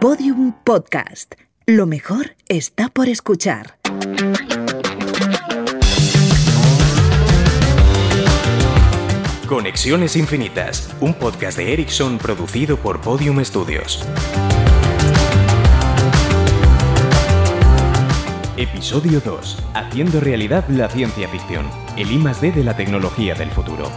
Podium Podcast. Lo mejor está por escuchar. Conexiones Infinitas, un podcast de Ericsson producido por Podium Studios. Episodio 2. Haciendo realidad la ciencia ficción. El I D de la tecnología del futuro.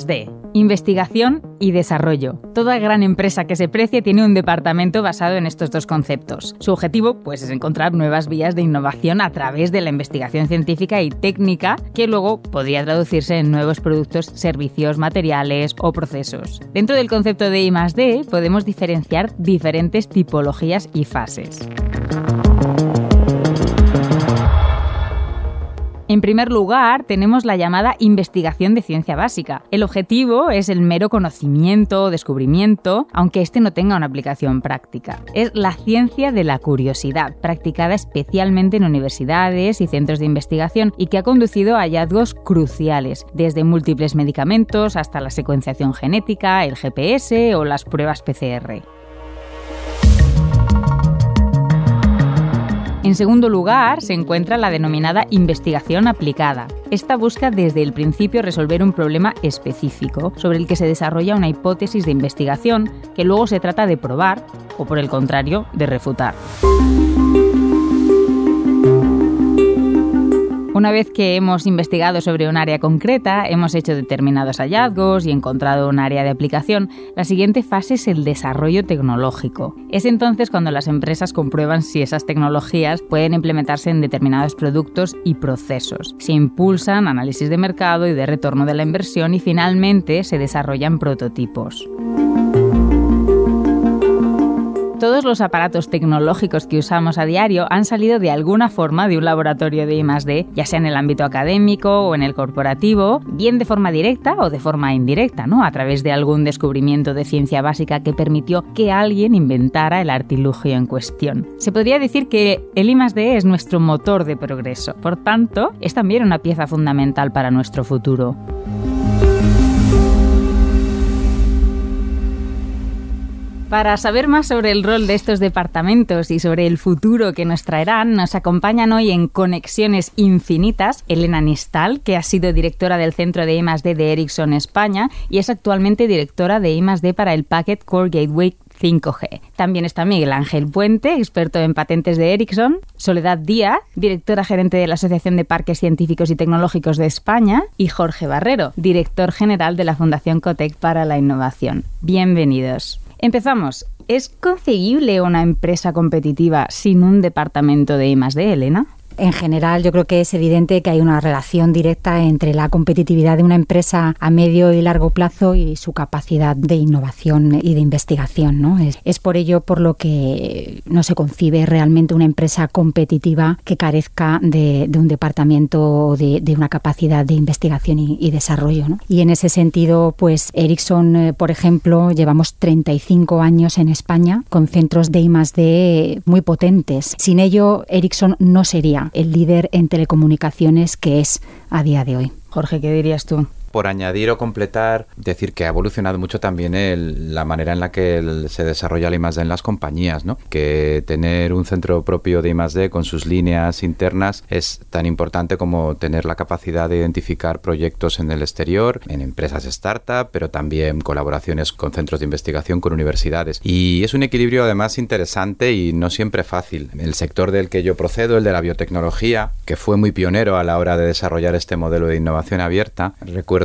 D. Investigación y desarrollo. Toda gran empresa que se precie tiene un departamento basado en estos dos conceptos. Su objetivo pues, es encontrar nuevas vías de innovación a través de la investigación científica y técnica que luego podría traducirse en nuevos productos, servicios, materiales o procesos. Dentro del concepto de I+D podemos diferenciar diferentes tipologías y fases. En primer lugar, tenemos la llamada investigación de ciencia básica. El objetivo es el mero conocimiento o descubrimiento, aunque este no tenga una aplicación práctica. Es la ciencia de la curiosidad, practicada especialmente en universidades y centros de investigación y que ha conducido a hallazgos cruciales, desde múltiples medicamentos hasta la secuenciación genética, el GPS o las pruebas PCR. En segundo lugar, se encuentra la denominada investigación aplicada. Esta busca desde el principio resolver un problema específico sobre el que se desarrolla una hipótesis de investigación que luego se trata de probar o, por el contrario, de refutar. Una vez que hemos investigado sobre un área concreta, hemos hecho determinados hallazgos y encontrado un área de aplicación, la siguiente fase es el desarrollo tecnológico. Es entonces cuando las empresas comprueban si esas tecnologías pueden implementarse en determinados productos y procesos. Se impulsan análisis de mercado y de retorno de la inversión y finalmente se desarrollan prototipos. Todos los aparatos tecnológicos que usamos a diario han salido de alguna forma de un laboratorio de I+D, ya sea en el ámbito académico o en el corporativo, bien de forma directa o de forma indirecta, ¿no? A través de algún descubrimiento de ciencia básica que permitió que alguien inventara el artilugio en cuestión. Se podría decir que el I+D es nuestro motor de progreso, por tanto, es también una pieza fundamental para nuestro futuro. Para saber más sobre el rol de estos departamentos y sobre el futuro que nos traerán, nos acompañan hoy en Conexiones Infinitas Elena Nistal, que ha sido directora del Centro de I+D de Ericsson España y es actualmente directora de I+D para el Packet Core Gateway 5G. También está Miguel Ángel Puente, experto en patentes de Ericsson, Soledad Díaz, directora gerente de la Asociación de Parques Científicos y Tecnológicos de España, y Jorge Barrero, director general de la Fundación Cotec para la Innovación. Bienvenidos. Empezamos. ¿Es conseguible una empresa competitiva sin un departamento de I+D, Elena? En general, yo creo que es evidente que hay una relación directa entre la competitividad de una empresa a medio y largo plazo y su capacidad de innovación y de investigación. ¿no? Es, por ello por lo que no se concibe realmente una empresa competitiva que carezca de, un departamento o de, una capacidad de investigación y, desarrollo. Y en ese sentido, pues Ericsson, eh, por ejemplo, llevamos 35 años en España con centros de I+D muy potentes. Sin ello, Ericsson no sería el líder en telecomunicaciones que es a día de hoy. Jorge, ¿qué dirías tú? Por añadir o completar, decir que ha evolucionado mucho también la manera en la que se desarrolla la I+.D. en las compañías. Que tener un centro propio de I+.D. con sus líneas internas es tan importante como tener la capacidad de identificar proyectos en el exterior, en empresas startup, pero también colaboraciones con centros de investigación, con universidades. Y es un equilibrio además interesante y no siempre fácil. El sector del que yo procedo, el de la biotecnología, que fue muy pionero a la hora de desarrollar este modelo de innovación abierta, recuerdo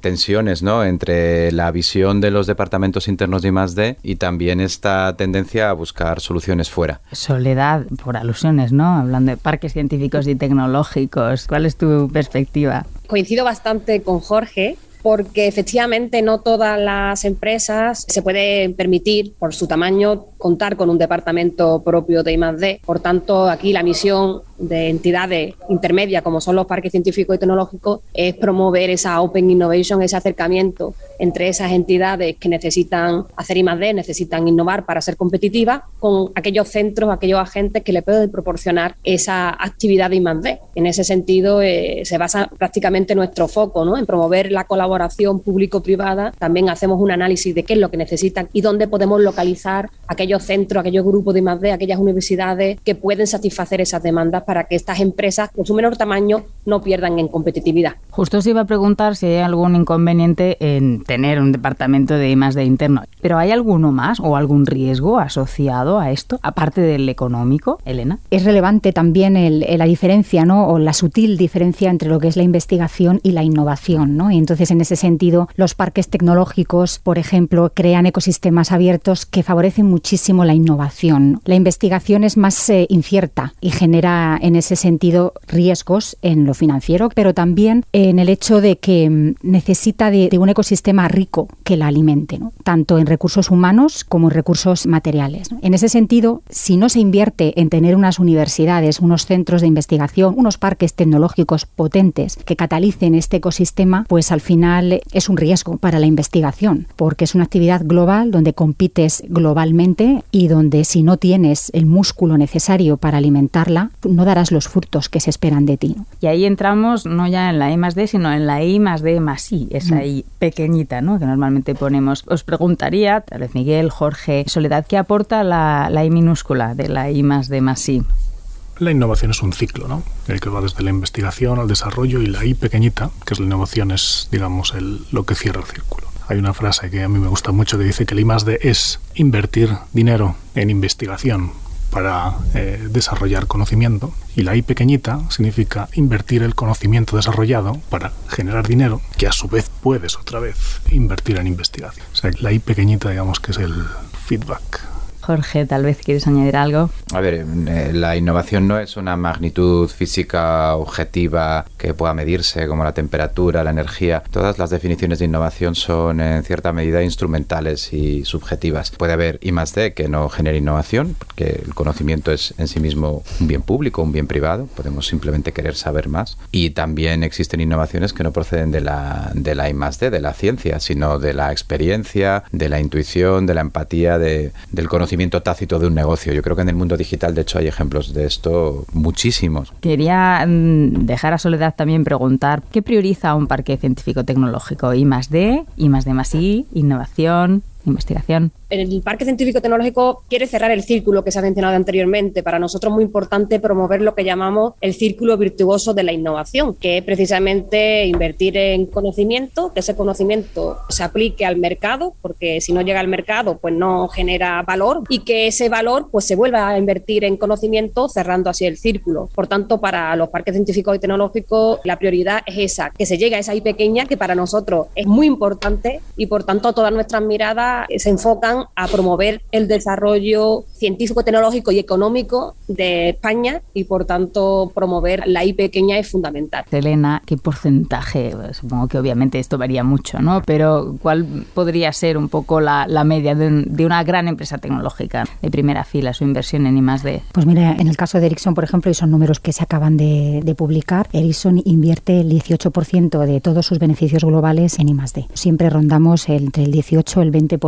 tensiones ¿no? entre la visión de los departamentos internos de I+.D. y también esta tendencia a buscar soluciones fuera. Soledad, por alusiones, ¿no? Hablando de parques científicos y tecnológicos, ¿cuál es tu perspectiva? Coincido bastante con Jorge porque efectivamente no todas las empresas se pueden permitir, por su tamaño, contar con un departamento propio de I+.D. Por tanto, aquí la misión de entidades intermedias como son los parques científicos y tecnológicos es promover esa Open Innovation, ese acercamiento entre esas entidades que necesitan hacer I+D, necesitan innovar para ser competitivas, con aquellos centros, aquellos agentes que le pueden proporcionar esa actividad de I+D. En ese sentido, eh, se basa prácticamente nuestro foco ¿no? en promover la colaboración público-privada. También hacemos un análisis de qué es lo que necesitan y dónde podemos localizar aquellos centros, aquellos grupos de I+D, aquellas universidades que pueden satisfacer esas demandas que estas empresas, con su menor tamaño, no pierdan en competitividad. Justo os iba a preguntar si hay algún inconveniente en tener un departamento de I+D interno, pero ¿hay alguno más o algún riesgo asociado a esto, aparte del económico, Elena? Es relevante también el, la diferencia, ¿no? O la sutil diferencia entre lo que es la investigación y la innovación, ¿no? Y entonces, en ese sentido, los parques tecnológicos, por ejemplo, crean ecosistemas abiertos que favorecen muchísimo la innovación. La investigación es más eh, incierta y genera, en ese sentido, riesgos en lo financiero, pero también en el hecho de que mm, necesita de, de un ecosistema rico que la alimente, ¿no? tanto en recursos humanos como en recursos materiales. En ese sentido, si no se invierte en tener unas universidades, unos centros de investigación, unos parques tecnológicos potentes que catalicen este ecosistema, pues al final es un riesgo para la investigación, porque es una actividad global donde compites globalmente y donde si no tienes el músculo necesario para alimentarla, no darás los frutos que se esperan de ti. Y ahí entramos no ya en la I más D, sino en la I más D más I, esa mm. I pequeñita, ¿no? Que normalmente ponemos. Os preguntaría, tal vez Miguel, Jorge, Soledad, ¿qué aporta la, la I minúscula de la I más D más I? La innovación es un ciclo, ¿no? El que va desde la investigación al desarrollo y la I pequeñita, que es la innovación, es, digamos, el, lo que cierra el círculo. Hay una frase que a mí me gusta mucho que dice que la I más D es invertir dinero en investigación para eh, desarrollar conocimiento y la I pequeñita significa invertir el conocimiento desarrollado para generar dinero que a su vez puedes otra vez invertir en investigación. O sea, la I pequeñita digamos que es el feedback Jorge, tal vez quieres añadir algo. A ver, eh, la innovación no es una magnitud física objetiva que pueda medirse, como la temperatura, la energía. Todas las definiciones de innovación son en cierta medida instrumentales y subjetivas. Puede haber I D que no genere innovación, porque el conocimiento es en sí mismo un bien público, un bien privado. Podemos simplemente querer saber más. Y también existen innovaciones que no proceden de la, de la I D, de la ciencia, sino de la experiencia, de la intuición, de la empatía, de, del conocimiento tácito de un negocio. Yo creo que en el mundo digital, de hecho, hay ejemplos de esto muchísimos. Quería mm, dejar a Soledad también preguntar, ¿qué prioriza un parque científico-tecnológico? ¿I más D, I más D más I, innovación, investigación? el Parque Científico Tecnológico quiere cerrar el círculo que se ha mencionado anteriormente. Para nosotros es muy importante promover lo que llamamos el círculo virtuoso de la innovación, que es precisamente invertir en conocimiento, que ese conocimiento se aplique al mercado, porque si no llega al mercado, pues no genera valor, y que ese valor pues se vuelva a invertir en conocimiento, cerrando así el círculo. Por tanto, para los parques científicos y tecnológicos, la prioridad es esa, que se llegue a esa I pequeña, que para nosotros es muy importante, y por tanto todas nuestras miradas se enfocan a promover el desarrollo científico, tecnológico y económico de España y por tanto promover la I pequeña es fundamental. Elena, ¿qué porcentaje? Supongo que obviamente esto varía mucho, ¿no? Pero ¿cuál podría ser un poco la, media de, una gran empresa tecnológica de primera fila, su inversión en I+D? Pues mira, en el caso de Ericsson, por ejemplo, y son números que se acaban de, de publicar, Ericsson invierte el 18% de todos sus beneficios globales en I+D. Siempre rondamos entre el 18 y el 20%.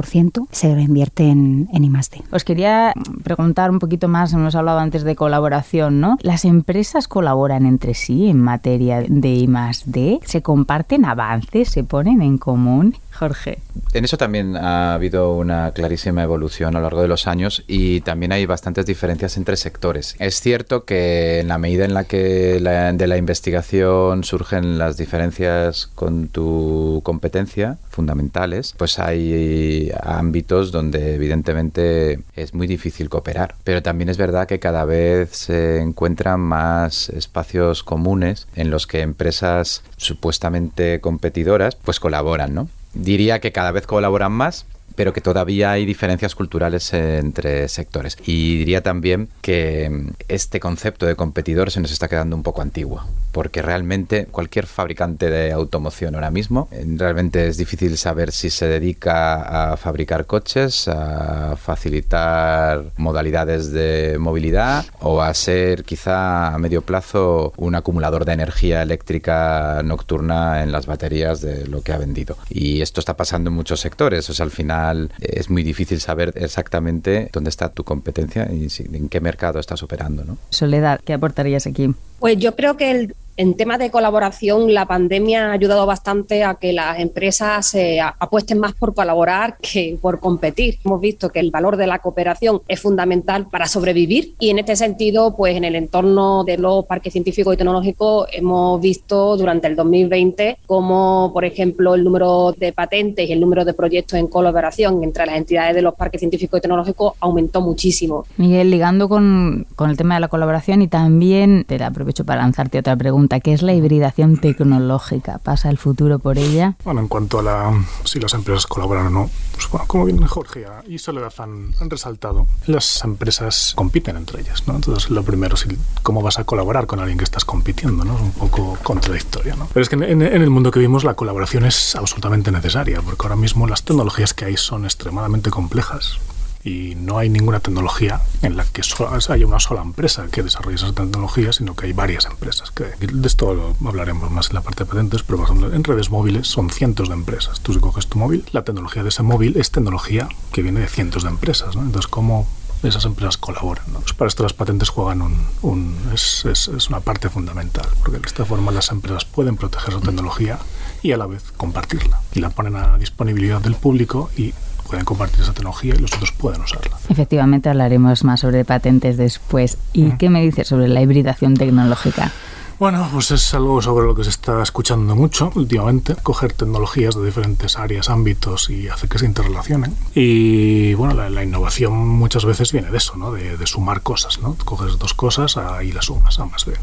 Se invierte en, en I+D. Os quería preguntar un poquito más, hemos hablado antes de colaboración, ¿no? ¿Las empresas colaboran entre sí en materia de I+D? ¿Se comparten avances? ¿Se ponen en común? Jorge. En eso también ha habido una clarísima evolución a lo largo de los años y también hay bastantes diferencias entre sectores. Es cierto que en la medida en la que de la investigación surgen las diferencias con tu competencia fundamentales, pues hay ámbitos donde evidentemente es muy difícil cooperar. Pero también es verdad que cada vez se encuentran más espacios comunes en los que empresas supuestamente competidoras pues colaboran, ¿no? Diría que cada vez colaboran más, pero que todavía hay diferencias culturales entre sectores. Y diría también que este concepto de competidor se nos está quedando un poco antiguo. porque realmente cualquier fabricante de automoción ahora mismo, eh, realmente es difícil saber si se dedica a fabricar coches, a facilitar modalidades de movilidad o a ser quizá a medio plazo un acumulador de energía eléctrica nocturna en las baterías de lo que ha vendido. Y esto está pasando en muchos sectores, o al final es muy difícil saber exactamente dónde está tu competencia y en qué mercado estás operando. ¿no? Soledad, ¿qué aportarías aquí? Pues yo creo que el en temas de colaboración, la pandemia ha ayudado bastante a que las empresas se apuesten más por colaborar que por competir. Hemos visto que el valor de la cooperación es fundamental para sobrevivir y en este sentido, pues en el entorno de los parques científicos y tecnológicos hemos visto durante el 2020 cómo, por ejemplo, el número de patentes y el número de proyectos en colaboración entre las entidades de los parques científicos y tecnológicos aumentó muchísimo. Miguel, ligando con, con el tema de la colaboración y también te aprovecho para lanzarte otra pregunta ¿qué es la hibridación tecnológica? ¿Pasa el futuro por ella? Bueno, en cuanto a la, si las empresas colaboran o no, pues bueno, como bien Jorge y Soledad han, han, resaltado, las empresas compiten entre ellas, ¿no? Entonces, lo primero es cómo vas a colaborar con alguien que estás compitiendo, ¿no? Es un poco contradictorio, ¿no? Pero es que en, en el mundo que vivimos la colaboración es absolutamente necesaria, porque ahora mismo las tecnologías que hay son extremadamente complejas y no hay ninguna tecnología en la que haya una sola empresa que desarrolle esa tecnología, sino que hay varias empresas. Que, de esto hablaremos más en la parte de patentes, pero por ejemplo en redes móviles son cientos de empresas. Tú si coges tu móvil, la tecnología de ese móvil es tecnología que viene de cientos de empresas. ¿no? Entonces, ¿cómo esas empresas colaboran. ¿no? Pues para esto las patentes juegan un, un es, es, es, una parte fundamental, porque de esta forma las empresas pueden proteger su tecnología y a la vez compartirla. Y la ponen a disponibilidad del público y pueden compartir esa tecnología y los otros pueden usarla. Efectivamente, hablaremos más sobre patentes después. ¿Y qué me dices sobre la hibridación tecnológica? Bueno, pues es algo sobre lo que se está escuchando mucho últimamente, coger tecnologías de diferentes áreas, ámbitos y hacer que se interrelacionen. Y bueno, la, innovación muchas veces viene de eso, ¿no? De, sumar cosas, ¿no? Coges dos cosas y las sumas, A más B.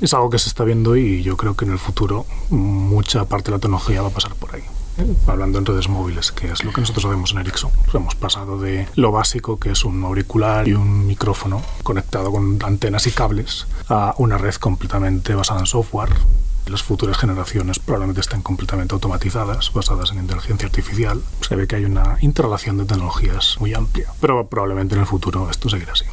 Es algo que se está viendo y yo creo que en el futuro mucha parte de la tecnología va a pasar por ahí hablando en redes móviles, que es lo que nosotros hacemos en Ericsson. Hemos pasado de lo básico, que es un auricular y un micrófono conectado con antenas y cables, a una red completamente basada en software. Las futuras generaciones probablemente estén completamente automatizadas, basadas en inteligencia artificial. Se ve que hay una interrelación de tecnologías muy amplia, pero probablemente en el futuro esto seguirá así.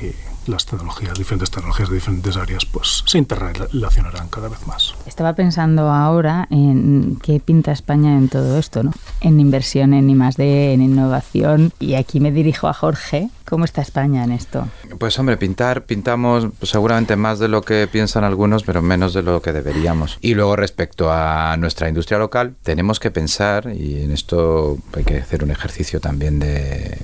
Y las tecnologías, diferentes tecnologías de diferentes áreas, pues se interrelacionarán cada vez más. Estaba pensando ahora en qué pinta España en todo esto, ¿no? En inversión en I+D, en innovación, y aquí me dirijo a Jorge. ¿Cómo está España en esto? Pues hombre, pintar, pintamos pues, seguramente más de lo que piensan algunos, pero menos de lo que deberíamos. Y luego respecto a nuestra industria local, tenemos que pensar, y en esto hay que hacer un ejercicio también de,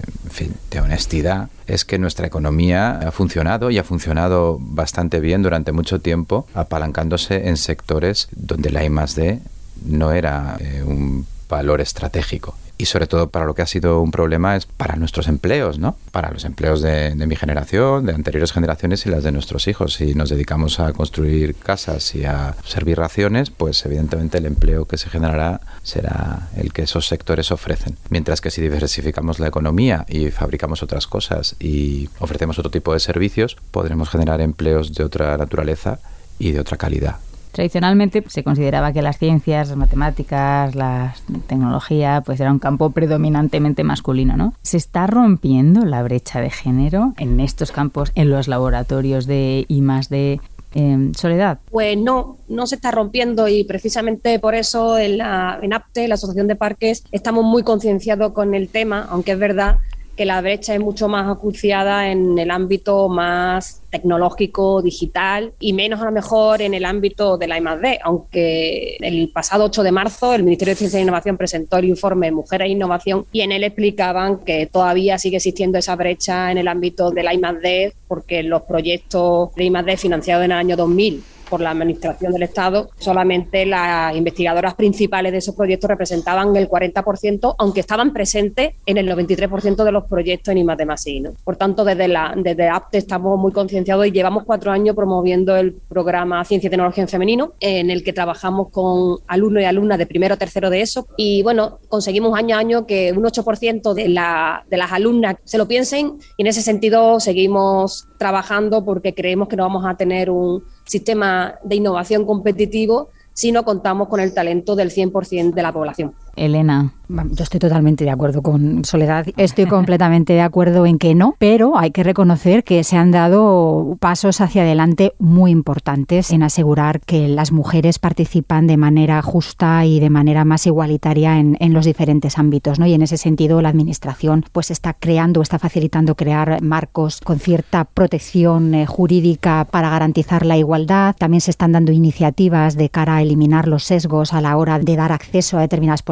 de honestidad, es que nuestra economía ha funcionado y ha funcionado bastante bien durante mucho tiempo, apalancándose en sectores donde la I D no era eh, un valor estratégico y sobre todo para lo que ha sido un problema es para nuestros empleos, ¿no? Para los empleos de, mi generación, de anteriores generaciones y las de nuestros hijos. Si nos dedicamos a construir casas y a servir raciones, pues evidentemente el empleo que se generará será el que esos sectores ofrecen. Mientras que si diversificamos la economía y fabricamos otras cosas y ofrecemos otro tipo de servicios, podremos generar empleos de otra naturaleza y de otra calidad. Tradicionalmente se consideraba que las ciencias, las matemáticas, la tecnología, pues era un campo predominantemente masculino, ¿no? ¿Se está rompiendo la brecha de género en estos campos, en los laboratorios de I más de em, Soledad? Pues no, no se está rompiendo y precisamente por eso en, la, en APTE, la Asociación de Parques, estamos muy concienciados con el tema, aunque es verdad que la brecha es mucho más acuciada en el ámbito más tecnológico, digital y menos a lo mejor en el ámbito de la I+D, aunque el pasado 8 de marzo el Ministerio de Ciencia e Innovación presentó el informe Mujeres e Innovación y en él explicaban que todavía sigue existiendo esa brecha en el ámbito de la I+D porque los proyectos de I+D financiados en el año 2000 por la Administración del Estado, solamente las investigadoras principales de esos proyectos representaban el 40%, aunque estaban presentes en el 93% de los proyectos en IMAD ¿no? Por tanto, desde, la, desde APTE estamos muy concienciados y llevamos cuatro años promoviendo el programa Ciencia y Tecnología en Femenino, en el que trabajamos con alumnos y alumnas de primero o tercero de eso. Y bueno, conseguimos año a año que un 8% de, la, de las alumnas se lo piensen y en ese sentido seguimos trabajando porque creemos que no vamos a tener un sistema de innovación competitivo si no contamos con el talento del 100% de la población. Elena. Yo estoy totalmente de acuerdo con Soledad. Estoy completamente de acuerdo en que no, pero hay que reconocer que se han dado pasos hacia adelante muy importantes en asegurar que las mujeres participan de manera justa y de manera más igualitaria en, los diferentes ámbitos. ¿no? Y en ese sentido, la Administración pues está creando, está facilitando crear marcos con cierta protección eh, jurídica para garantizar la igualdad. También se están dando iniciativas de cara a eliminar los sesgos a la hora de dar acceso a determinadas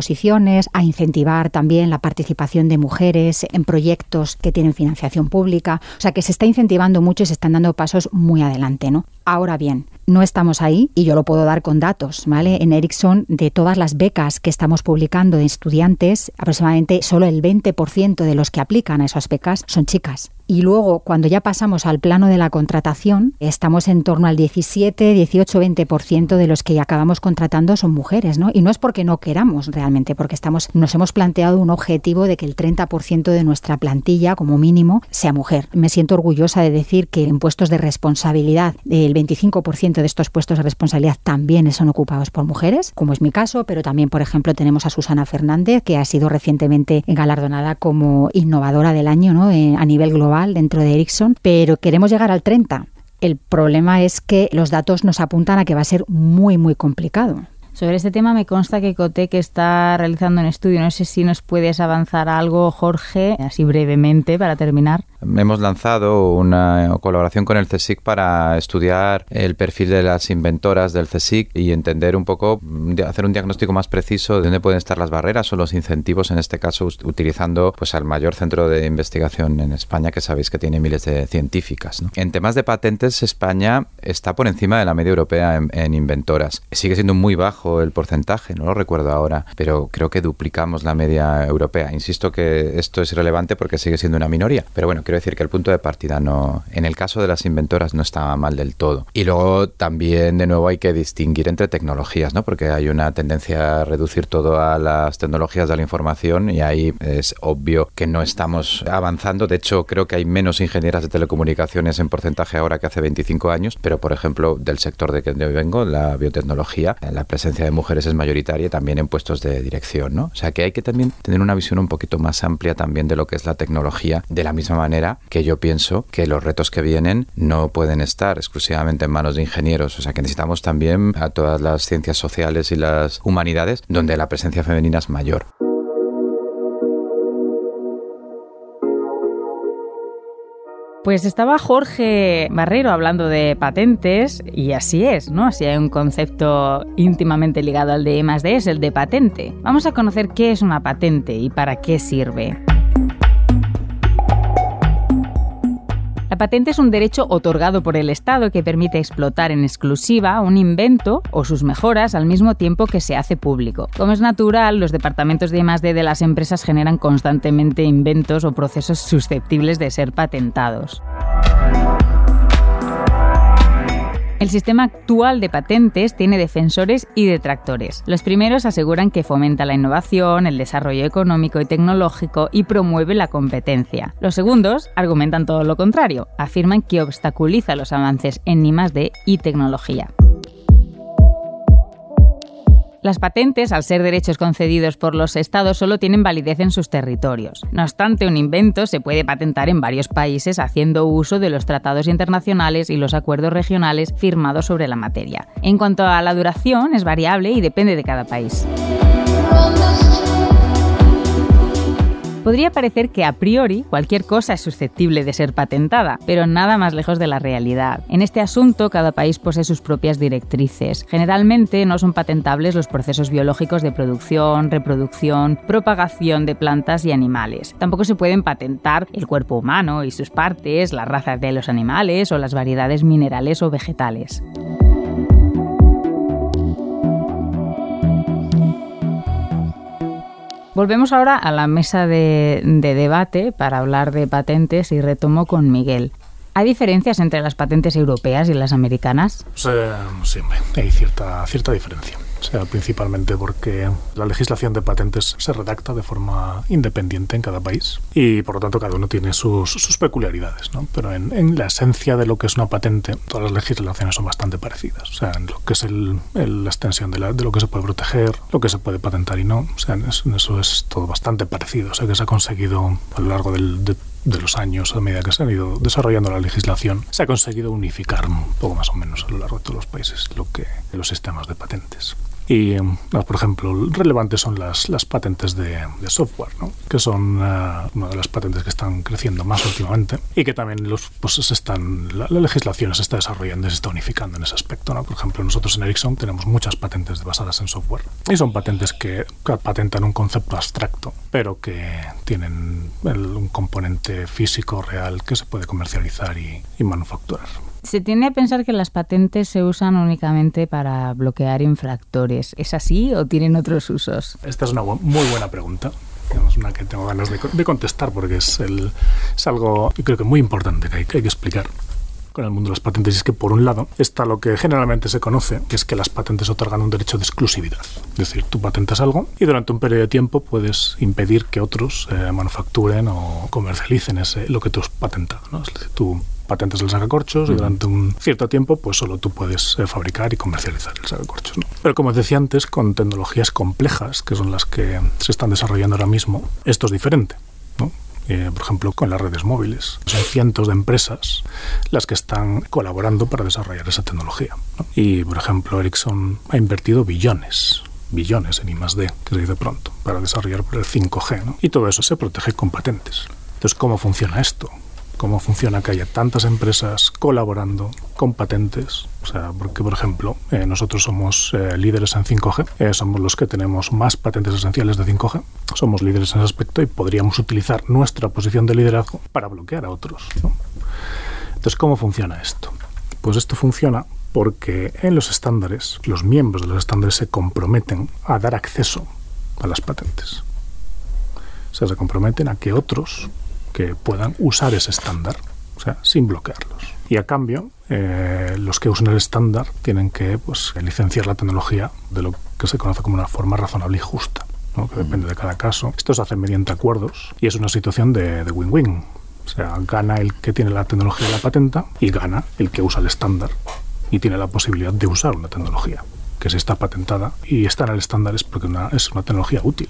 a incentivar también la participación de mujeres en proyectos que tienen financiación pública. O sea que se está incentivando mucho y se están dando pasos muy adelante, ¿no? Ahora bien, no estamos ahí y yo lo puedo dar con datos, ¿vale? En Ericsson, de todas las becas que estamos publicando de estudiantes, aproximadamente solo el 20% de los que aplican a esas becas son chicas. Y luego, cuando ya pasamos al plano de la contratación, estamos en torno al 17, 18, 20% de los que acabamos contratando son mujeres, ¿no? Y no es porque no queramos realmente, porque estamos, nos hemos planteado un objetivo de que el 30% de nuestra plantilla, como mínimo, sea mujer. Me siento orgullosa de decir que en puestos de responsabilidad, el 25% de estos puestos de responsabilidad también son ocupados por mujeres, como es mi caso, pero también, por ejemplo, tenemos a Susana Fernández, que ha sido recientemente galardonada como innovadora del año ¿no? Eh, a nivel global dentro de Ericsson, pero queremos llegar al 30. El problema es que los datos nos apuntan a que va a ser muy, muy complicado. Sobre este tema me consta que Cotec está realizando un estudio. No sé si nos puedes avanzar algo, Jorge, así brevemente para terminar. Hemos lanzado una colaboración con el CSIC para estudiar el perfil de las inventoras del CSIC y entender un poco, hacer un diagnóstico más preciso de dónde pueden estar las barreras o los incentivos, en este caso utilizando pues al mayor centro de investigación en España, que sabéis que tiene miles de científicas. En temas de patentes, España está por encima de la media europea en, en inventoras. Sigue siendo muy bajo el porcentaje, no lo recuerdo ahora, pero creo que duplicamos la media europea. Insisto que esto es irrelevante porque sigue siendo una minoría, pero bueno, quiero decir que el punto de partida no, en el caso de las inventoras no estaba mal del todo. Y luego también de nuevo hay que distinguir entre tecnologías, ¿no? Porque hay una tendencia a reducir todo a las tecnologías de la información y ahí es obvio que no estamos avanzando. De hecho, creo que hay menos ingenieras de telecomunicaciones en porcentaje ahora que hace 25 años, pero por ejemplo, del sector de que vengo, la biotecnología, la presencia de mujeres es mayoritaria también en puestos de dirección, ¿no? O sea que hay que también tener una visión un poquito más amplia también de lo que es la tecnología, de la misma manera que yo pienso que los retos que vienen no pueden estar exclusivamente en manos de ingenieros, o sea que necesitamos también a todas las ciencias sociales y las humanidades donde la presencia femenina es mayor. Pues estaba Jorge Barrero hablando de patentes y así es, ¿no? Así hay un concepto íntimamente ligado al de I+D, es el de patente. Vamos a conocer qué es una patente y para qué sirve. Patente es un derecho otorgado por el Estado que permite explotar en exclusiva un invento o sus mejoras al mismo tiempo que se hace público. Como es natural, los departamentos de I+D de las empresas generan constantemente inventos o procesos susceptibles de ser patentados. El sistema actual de patentes tiene defensores y detractores. Los primeros aseguran que fomenta la innovación, el desarrollo económico y tecnológico y promueve la competencia. Los segundos argumentan todo lo contrario, afirman que obstaculiza los avances en I+D y tecnología. Las patentes, al ser derechos concedidos por los estados, solo tienen validez en sus territorios. No obstante, un invento se puede patentar en varios países haciendo uso de los tratados internacionales y los acuerdos regionales firmados sobre la materia. En cuanto a la duración, es variable y depende de cada país. Podría parecer que a priori cualquier cosa es susceptible de ser patentada, pero nada más lejos de la realidad. En este asunto, cada país posee sus propias directrices. Generalmente no son patentables los procesos biológicos de producción, reproducción, propagación de plantas y animales. Tampoco se pueden patentar el cuerpo humano y sus partes, las razas de los animales o las variedades minerales o vegetales. Volvemos ahora a la mesa de, debate para hablar de patentes y retomo con Miguel. ¿Hay diferencias entre las patentes europeas y las americanas? sí, hay cierta, cierta diferencia. Sea, principalmente porque la legislación de patentes se redacta de forma independiente en cada país y por lo tanto cada uno tiene sus, sus peculiaridades, ¿no? Pero en, en, la esencia de lo que es una patente, todas las legislaciones son bastante parecidas. O sea, en lo que es el, el, la extensión de, la, de, lo que se puede proteger, lo que se puede patentar y no. O sea, en eso, en eso es todo bastante parecido. O sea, que se ha conseguido a lo largo del, de de los años, a medida que se han ido desarrollando la legislación, se ha conseguido unificar un poco más o menos a lo largo de todos los países lo que los sistemas de patentes. Y, por ejemplo, relevantes son las, las patentes de, de software, ¿no? que son uh, una de las patentes que están creciendo más últimamente y que también los, pues, se están, la, la, legislación se está desarrollando y se está unificando en ese aspecto. ¿no? Por ejemplo, nosotros en Ericsson tenemos muchas patentes basadas en software y son patentes que, que patentan un concepto abstracto, pero que tienen el, un componente físico real que se puede comercializar y, y manufacturar. Se tiende a pensar que las patentes se usan únicamente para bloquear infractores. ¿Es así o tienen otros usos? Esta es una muy buena pregunta. Es una que tengo ganas de, contestar porque es, algo, creo que muy importante que hay, que explicar con el mundo de las patentes es que por un lado está lo que generalmente se conoce, que es que las patentes otorgan un derecho de exclusividad. Es decir, tú patentas algo y durante un periodo de tiempo puedes impedir que otros eh, manufacturen o comercialicen lo que tú has patentado. ¿no? Es decir, tú patentes el sacacorchos y durante un cierto tiempo pues solo tú puedes eh, fabricar y comercializar el sacacorchos. ¿no? Pero como decía antes, con tecnologías complejas, que son las que se están desarrollando ahora mismo, esto es diferente. ¿no? Eh, por ejemplo, con las redes móviles. Son cientos de empresas las que están colaborando para desarrollar esa tecnología. ¿no? Y, por ejemplo, Ericsson ha invertido billones billones en I+D, que se dice pronto, para desarrollar el 5G, ¿no? Y todo eso se protege con patentes. Entonces, ¿cómo funciona esto? Cómo funciona que haya tantas empresas colaborando con patentes. O sea, porque, por ejemplo, eh, nosotros somos eh, líderes en 5G, eh, somos los que tenemos más patentes esenciales de 5G, somos líderes en ese aspecto y podríamos utilizar nuestra posición de liderazgo para bloquear a otros. Entonces, ¿cómo funciona esto? Pues esto funciona porque en los estándares, los miembros de los estándares se comprometen a dar acceso a las patentes. O sea, se comprometen a que otros que puedan usar ese estándar, o sea, sin bloquearlos. Y a cambio, eh, los que usan el estándar tienen que pues, licenciar la tecnología de lo que se conoce como una forma razonable y justa, ¿no? que depende de cada caso. Esto se hace mediante acuerdos y es una situación de win-win. O sea, gana el que tiene la tecnología de la patenta y gana el que usa el estándar y tiene la posibilidad de usar una tecnología que se está patentada y está en el estándar es porque es una tecnología útil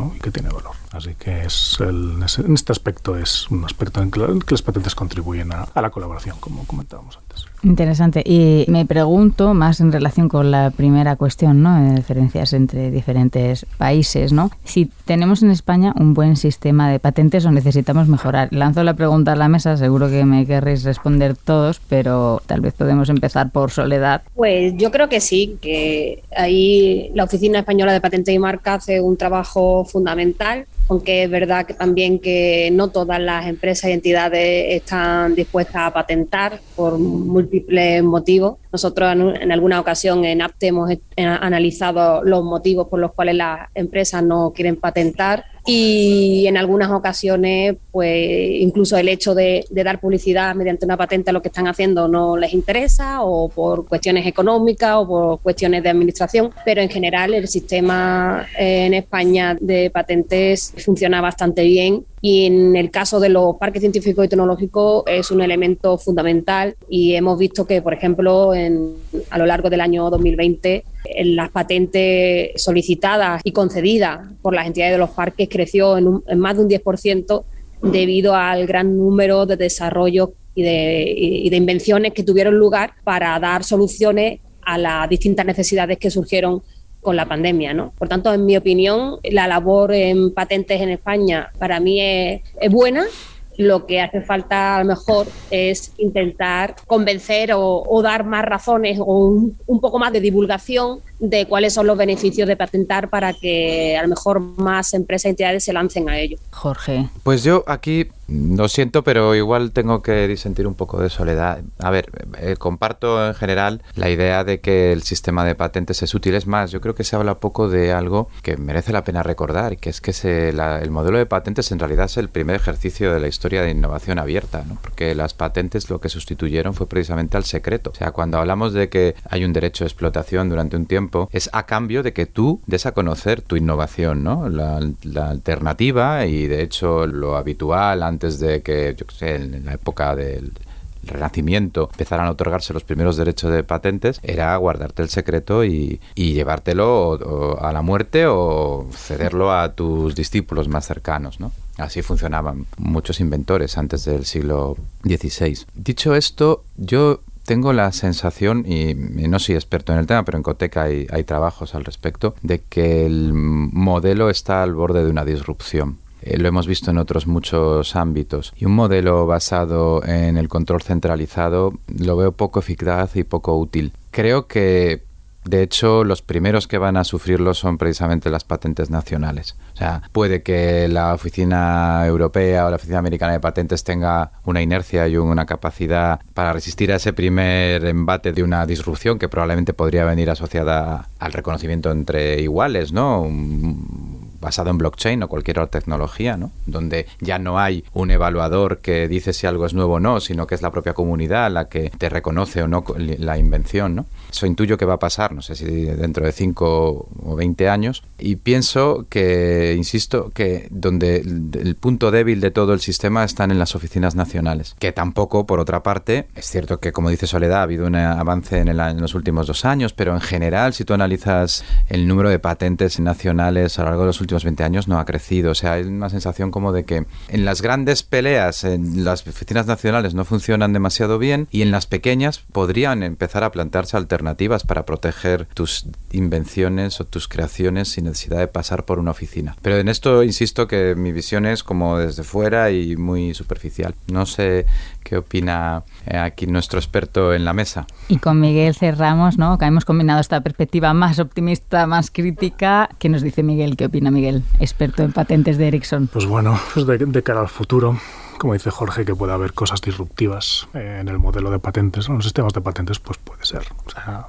¿no? y que tiene valor. Así que es el, en este aspecto es un aspecto en que, que las patentes contribuyen a, a la colaboración, como comentábamos antes. Interesante. Y me pregunto, más en relación con la primera cuestión, ¿no? De diferencias entre diferentes países, ¿no? Si tenemos en España un buen sistema de patentes o necesitamos mejorar. Lanzo la pregunta a la mesa, seguro que me querréis responder todos, pero tal vez podemos empezar por Soledad. Pues yo creo que sí, que ahí la Oficina Española de Patente y Marca hace un trabajo fundamental aunque es verdad que también que no todas las empresas y entidades están dispuestas a patentar por múltiples motivos. Nosotros en alguna ocasión en APTE hemos analizado los motivos por los cuales las empresas no quieren patentar y en algunas ocasiones, pues incluso el hecho de, de, dar publicidad mediante una patente a lo que están haciendo no les interesa o por cuestiones económicas o por cuestiones de administración, pero en general el sistema en España de patentes funciona bastante bien y en el caso de los parques científicos y tecnológicos es un elemento fundamental y hemos visto que, por ejemplo, en, a lo largo del año 2020 las patentes solicitadas y concedidas por las entidades de los parques creció en, un, en más de un 10% debido al gran número de desarrollos y de, y de invenciones que tuvieron lugar para dar soluciones a las distintas necesidades que surgieron con la pandemia. ¿no? Por tanto, en mi opinión, la labor en patentes en España para mí es, buena. Lo que hace falta a lo mejor es intentar convencer o, dar más razones o un, poco más de divulgación de cuáles son los beneficios de patentar para que a lo mejor más empresas y entidades se lancen a ello. Jorge. Pues yo aquí lo siento, pero igual tengo que disentir un poco de soledad. A ver, eh, comparto en general la idea de que el sistema de patentes es útil. Es más, yo creo que se habla poco de algo que merece la pena recordar, que es que se, la, el modelo de patentes en realidad es el primer ejercicio de la historia de innovación abierta, ¿no? porque las patentes lo que sustituyeron fue precisamente al secreto. O sea, cuando hablamos de que hay un derecho de explotación durante un tiempo, es a cambio de que tú des a conocer tu innovación, ¿no? La, alternativa y de hecho lo habitual antes de que, yo sé, en la época del Renacimiento empezaran a otorgarse los primeros derechos de patentes era guardarte el secreto y, y llevártelo a la muerte o cederlo a tus discípulos más cercanos, ¿no? Así funcionaban muchos inventores antes del siglo XVI. Dicho esto, yo tengo la sensación, y, no soy experto en el tema, pero en Coteca hay, trabajos al respecto, de que el modelo está al borde de una disrupción. Eh, lo hemos visto en otros muchos ámbitos. Y un modelo basado en el control centralizado lo veo poco eficaz y poco útil. Creo que de hecho, los primeros que van a sufrirlo son precisamente las patentes nacionales. O sea, puede que la Oficina Europea o la Oficina Americana de Patentes tenga una inercia y una capacidad para resistir a ese primer embate de una disrupción que probablemente podría venir asociada al reconocimiento entre iguales, ¿no? Basado en blockchain o cualquier otra tecnología, ¿no? Donde ya no hay un evaluador que dice si algo es nuevo o no, sino que es la propia comunidad la que te reconoce o no la invención, ¿no? Eso intuyo que va a pasar, no sé si dentro de 5 o 20 años. Y pienso que, insisto, que donde el punto débil de todo el sistema están en las oficinas nacionales. Que tampoco, por otra parte, es cierto que, como dice Soledad, ha habido un avance en, los últimos dos años, pero en general, si tú analizas el número de patentes nacionales a lo largo de los últimos 20 años, no ha crecido. O sea, hay una sensación como de que en las grandes peleas, en las oficinas nacionales no funcionan demasiado bien y en las pequeñas podrían empezar a plantearse alternativas para proteger tus invenciones o tus creaciones sin necesidad de pasar por una oficina. Pero en esto insisto que mi visión es como desde fuera y muy superficial. No sé qué opina eh, aquí nuestro experto en la mesa. Y con Miguel cerramos, ¿no? Que hemos combinado esta perspectiva más optimista, más crítica. ¿Qué nos dice Miguel? ¿Qué opina Miguel, experto en patentes de Ericsson? Pues bueno, pues de, de cara al futuro, como dice Jorge, que puede haber cosas disruptivas en el modelo de patentes, en los sistemas de patentes, pues puede ser. O sea,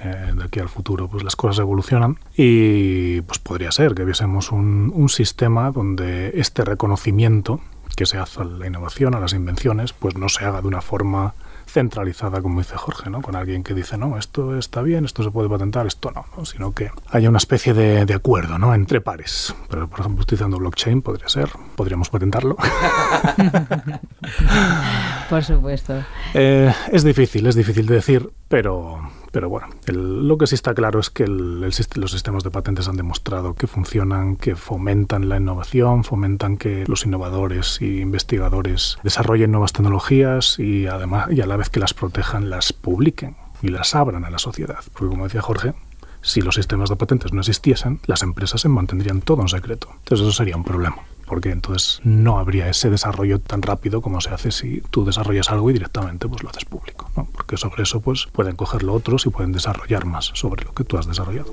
eh, de aquí al futuro, pues las cosas evolucionan y pues podría ser que viésemos un, un sistema donde este reconocimiento que se hace a la innovación, a las invenciones, pues no se haga de una forma centralizada, como dice Jorge, ¿no? Con alguien que dice, no, esto está bien, esto se puede patentar, esto no, sino que haya una especie de, de, acuerdo, ¿no? Entre pares. Pero, por ejemplo, utilizando blockchain podría ser, podríamos patentarlo. por supuesto. Eh, es difícil, es difícil de decir, pero pero bueno, el, lo que sí está claro es que el, los sistemas de patentes han demostrado que funcionan, que fomentan la innovación, fomentan que los innovadores y investigadores desarrollen nuevas tecnologías y además y a la vez que las protejan, las publiquen y las abran a la sociedad. Porque como decía Jorge, si los sistemas de patentes no existiesen, las empresas se mantendrían todo en secreto. Entonces eso sería un problema porque entonces no habría ese desarrollo tan rápido como se hace si tú desarrollas algo y directamente pues lo haces público, ¿no? porque sobre eso pues pueden cogerlo otros y pueden desarrollar más sobre lo que tú has desarrollado.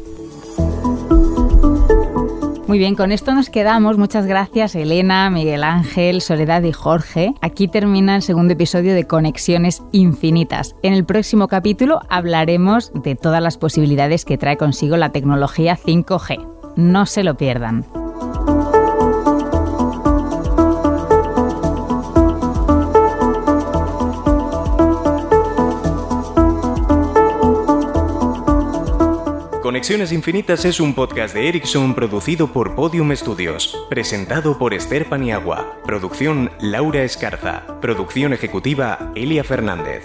Muy bien, con esto nos quedamos. Muchas gracias Elena, Miguel Ángel, Soledad y Jorge. Aquí termina el segundo episodio de Conexiones Infinitas. En el próximo capítulo hablaremos de todas las posibilidades que trae consigo la tecnología 5G. No se lo pierdan. Conexiones Infinitas es un podcast de Ericsson producido por Podium Studios, presentado por Esther Paniagua, producción Laura Escarza, producción ejecutiva Elia Fernández.